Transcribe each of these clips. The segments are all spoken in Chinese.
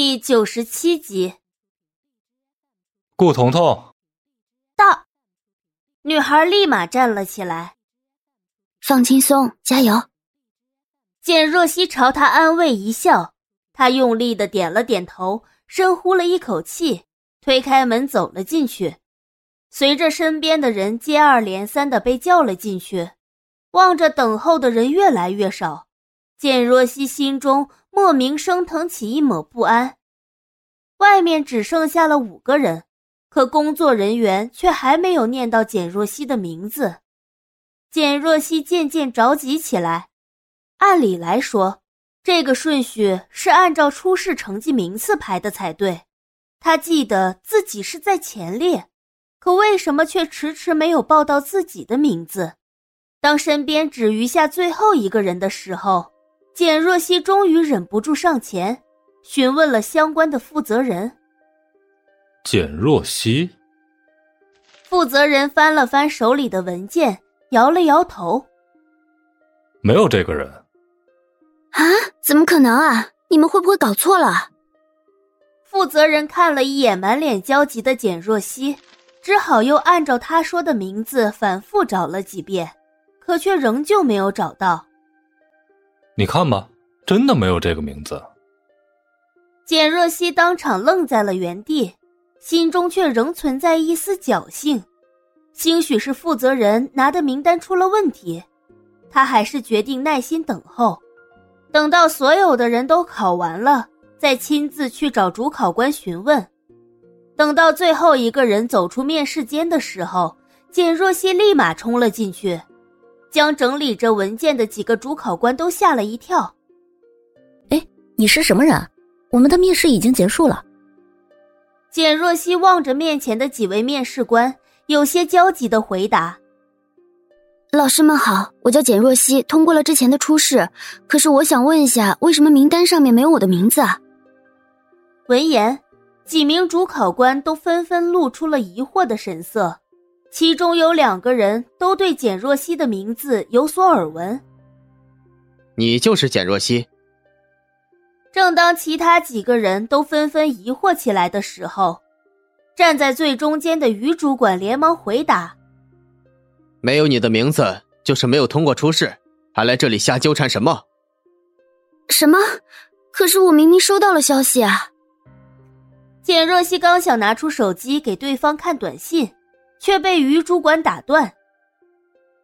第九十七集，顾彤彤到，女孩立马站了起来。放轻松，加油。简若曦朝他安慰一笑，他用力的点了点头，深呼了一口气，推开门走了进去。随着身边的人接二连三的被叫了进去，望着等候的人越来越少。简若曦心中莫名升腾起一抹不安。外面只剩下了五个人，可工作人员却还没有念到简若曦的名字。简若曦渐渐着急起来。按理来说，这个顺序是按照出世成绩名次排的才对。她记得自己是在前列，可为什么却迟迟没有报到自己的名字？当身边只余下最后一个人的时候。简若曦终于忍不住上前，询问了相关的负责人。简若曦，负责人翻了翻手里的文件，摇了摇头：“没有这个人。”啊？怎么可能啊？你们会不会搞错了？负责人看了一眼满脸焦急的简若曦，只好又按照他说的名字反复找了几遍，可却仍旧没有找到。你看吧，真的没有这个名字。简若曦当场愣在了原地，心中却仍存在一丝侥幸，兴许是负责人拿的名单出了问题。他还是决定耐心等候，等到所有的人都考完了，再亲自去找主考官询问。等到最后一个人走出面试间的时候，简若曦立马冲了进去。将整理着文件的几个主考官都吓了一跳。哎，你是什么人？我们的面试已经结束了。简若曦望着面前的几位面试官，有些焦急的回答：“老师们好，我叫简若曦，通过了之前的初试。可是我想问一下，为什么名单上面没有我的名字啊？”闻言，几名主考官都纷纷露出了疑惑的神色。其中有两个人都对简若曦的名字有所耳闻。你就是简若曦。正当其他几个人都纷纷疑惑起来的时候，站在最中间的于主管连忙回答：“没有你的名字，就是没有通过初试，还来这里瞎纠缠什么？”什么？可是我明明收到了消息啊！简若曦刚想拿出手机给对方看短信。却被于主管打断。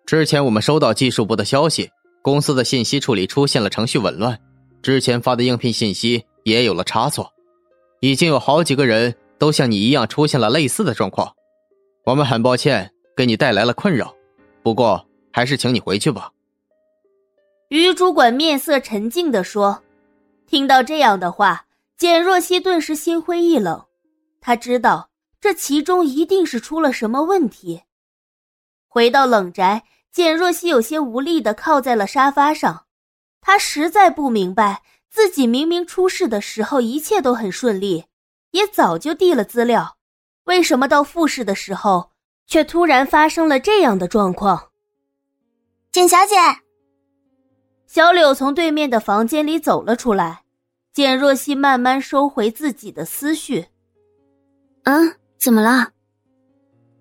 之前我们收到技术部的消息，公司的信息处理出现了程序紊乱，之前发的应聘信息也有了差错，已经有好几个人都像你一样出现了类似的状况。我们很抱歉给你带来了困扰，不过还是请你回去吧。于主管面色沉静的说：“听到这样的话，简若曦顿时心灰意冷，他知道。”这其中一定是出了什么问题。回到冷宅，简若曦有些无力的靠在了沙发上。她实在不明白，自己明明出事的时候一切都很顺利，也早就递了资料，为什么到复试的时候却突然发生了这样的状况？简小姐，小柳从对面的房间里走了出来。简若曦慢慢收回自己的思绪。嗯。怎么了？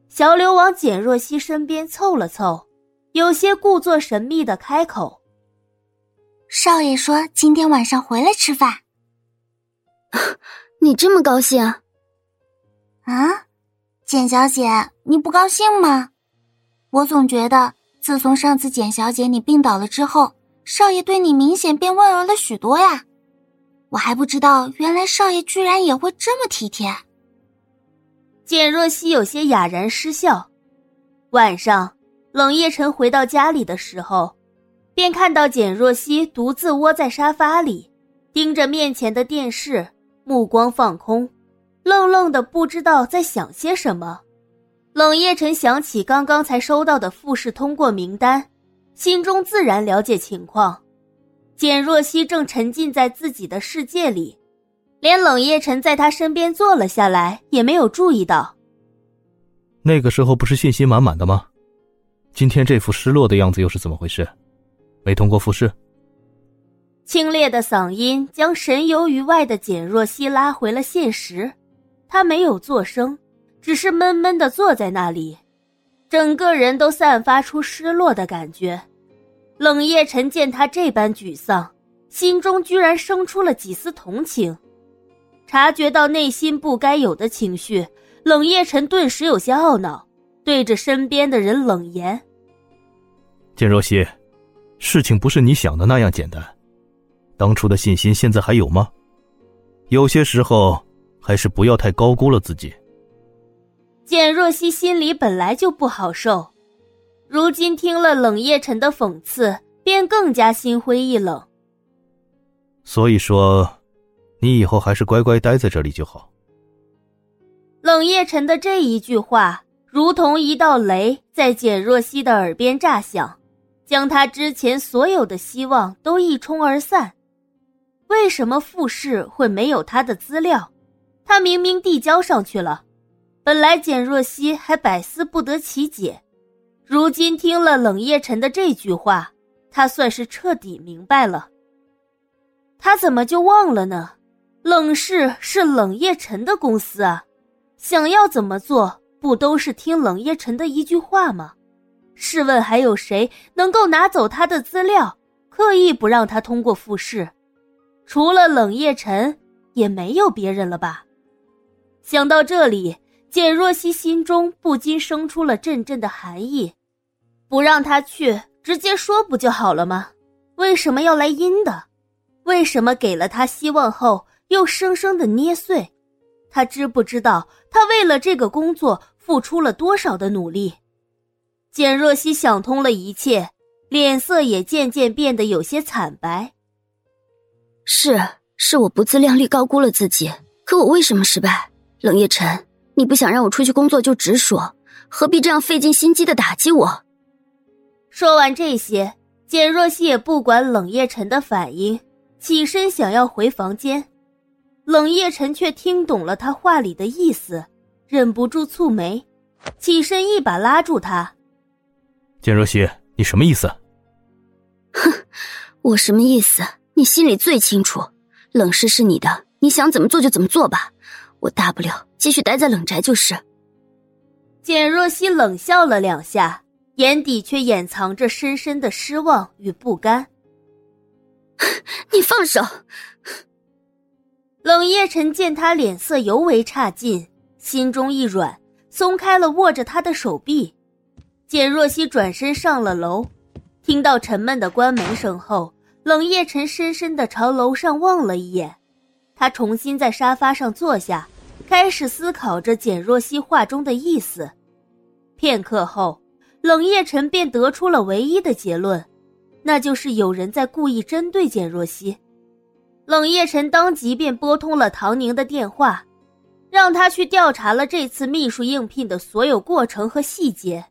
小柳往简若曦身边凑了凑，有些故作神秘的开口：“少爷说今天晚上回来吃饭。你这么高兴？啊，简小姐，你不高兴吗？我总觉得自从上次简小姐你病倒了之后，少爷对你明显变温柔了许多呀。我还不知道，原来少爷居然也会这么体贴。”简若曦有些哑然失笑。晚上，冷夜晨回到家里的时候，便看到简若曦独自窝在沙发里，盯着面前的电视，目光放空，愣愣的不知道在想些什么。冷夜晨想起刚刚才收到的复试通过名单，心中自然了解情况。简若曦正沉浸在自己的世界里。连冷夜晨在他身边坐了下来，也没有注意到。那个时候不是信心满满的吗？今天这副失落的样子又是怎么回事？没通过复试？清冽的嗓音将神游于外的简若曦拉回了现实。她没有作声，只是闷闷的坐在那里，整个人都散发出失落的感觉。冷夜晨见他这般沮丧，心中居然生出了几丝同情。察觉到内心不该有的情绪，冷夜晨顿时有些懊恼，对着身边的人冷言：“简若曦，事情不是你想的那样简单。当初的信心现在还有吗？有些时候还是不要太高估了自己。”简若曦心里本来就不好受。如今听了冷夜晨的讽刺，便更加心灰意冷。所以说，你以后还是乖乖待在这里就好。冷夜晨的这一句话，如同一道雷，在简若曦的耳边炸响，将他之前所有的希望都一冲而散。为什么傅氏会没有他的资料？他明明递交上去了。本来简若曦还百思不得其解。如今听了冷夜晨的这句话，他算是彻底明白了。他怎么就忘了呢？冷氏是冷夜晨的公司啊，想要怎么做，不都是听冷夜晨的一句话吗？试问还有谁能够拿走他的资料，刻意不让他通过复试？除了冷夜晨，也没有别人了吧？想到这里。简若曦心中不禁生出了阵阵的寒意，不让他去，直接说不就好了吗？为什么要来阴的？为什么给了他希望后又生生的捏碎？他知不知道他为了这个工作付出了多少的努力？简若曦想通了一切，脸色也渐渐变得有些惨白。是，是我不自量力，高估了自己。可我为什么失败？冷夜晨。你不想让我出去工作就直说，何必这样费尽心机的打击我？说完这些，简若曦也不管冷夜晨的反应，起身想要回房间。冷夜晨却听懂了他话里的意思，忍不住蹙眉，起身一把拉住他：“简若曦，你什么意思？”“哼，我什么意思？你心里最清楚。冷氏是你的，你想怎么做就怎么做吧。”我大不了继续待在冷宅就是。简若曦冷笑了两下，眼底却掩藏着深深的失望与不甘。你放手！冷夜晨见他脸色尤为差劲，心中一软，松开了握着他的手臂。简若曦转身上了楼，听到沉闷的关门声后，冷夜晨深深的朝楼上望了一眼，他重新在沙发上坐下。开始思考着简若曦话中的意思，片刻后，冷夜晨便得出了唯一的结论，那就是有人在故意针对简若曦。冷夜晨当即便拨通了唐宁的电话，让他去调查了这次秘书应聘的所有过程和细节。